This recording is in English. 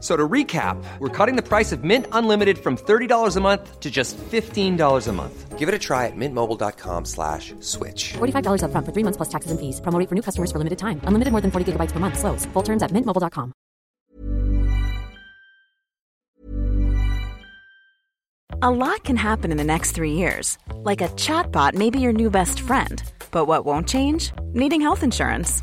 F- So to recap, we're cutting the price of Mint Unlimited from $30 a month to just $15 a month. Give it a try at mintmobile.com slash switch. $45 upfront for three months plus taxes and fees. Promo rate for new customers for limited time. Unlimited more than 40 gigabytes per month. Slows. Full terms at mintmobile.com. A lot can happen in the next three years. Like a chatbot may be your new best friend. But what won't change? Needing health insurance.